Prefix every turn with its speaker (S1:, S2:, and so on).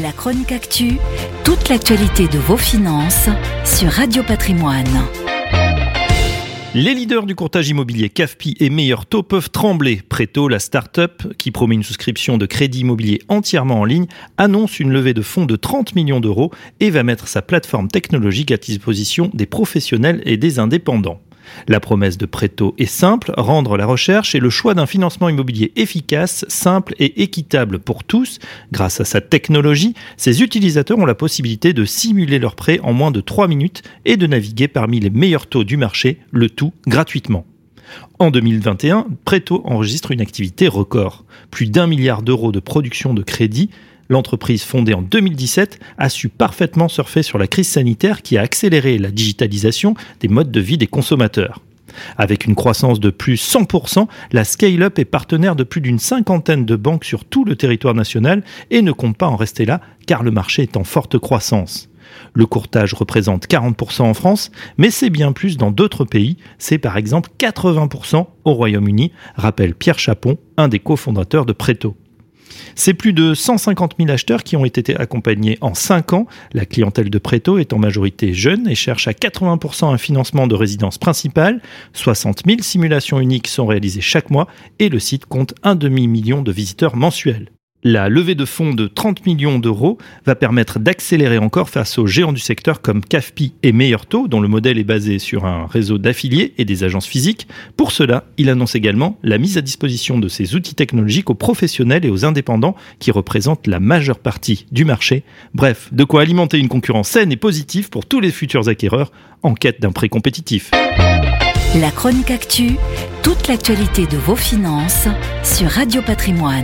S1: La chronique actu, toute l'actualité de vos finances sur Radio Patrimoine.
S2: Les leaders du courtage immobilier CAFPI et Meilleur Taux peuvent trembler. Préto, la start-up qui promet une souscription de crédit immobilier entièrement en ligne, annonce une levée de fonds de 30 millions d'euros et va mettre sa plateforme technologique à disposition des professionnels et des indépendants. La promesse de Préto est simple, rendre la recherche et le choix d'un financement immobilier efficace, simple et équitable pour tous. Grâce à sa technologie, ses utilisateurs ont la possibilité de simuler leur prêt en moins de 3 minutes et de naviguer parmi les meilleurs taux du marché, le tout gratuitement. En 2021, Préto enregistre une activité record. Plus d'un milliard d'euros de production de crédit, L'entreprise fondée en 2017 a su parfaitement surfer sur la crise sanitaire qui a accéléré la digitalisation des modes de vie des consommateurs. Avec une croissance de plus 100%, la Scale-up est partenaire de plus d'une cinquantaine de banques sur tout le territoire national et ne compte pas en rester là car le marché est en forte croissance. Le courtage représente 40% en France, mais c'est bien plus dans d'autres pays. C'est par exemple 80% au Royaume-Uni, rappelle Pierre Chapon, un des cofondateurs de Preto. C'est plus de 150 000 acheteurs qui ont été accompagnés en 5 ans. La clientèle de Préto est en majorité jeune et cherche à 80% un financement de résidence principale. 60 000 simulations uniques sont réalisées chaque mois et le site compte un demi-million de visiteurs mensuels. La levée de fonds de 30 millions d'euros va permettre d'accélérer encore face aux géants du secteur comme CAFPI et Meilleur Taux, dont le modèle est basé sur un réseau d'affiliés et des agences physiques. Pour cela, il annonce également la mise à disposition de ces outils technologiques aux professionnels et aux indépendants qui représentent la majeure partie du marché. Bref, de quoi alimenter une concurrence saine et positive pour tous les futurs acquéreurs en quête d'un prêt compétitif.
S1: La chronique actu, toute l'actualité de vos finances sur Radio Patrimoine.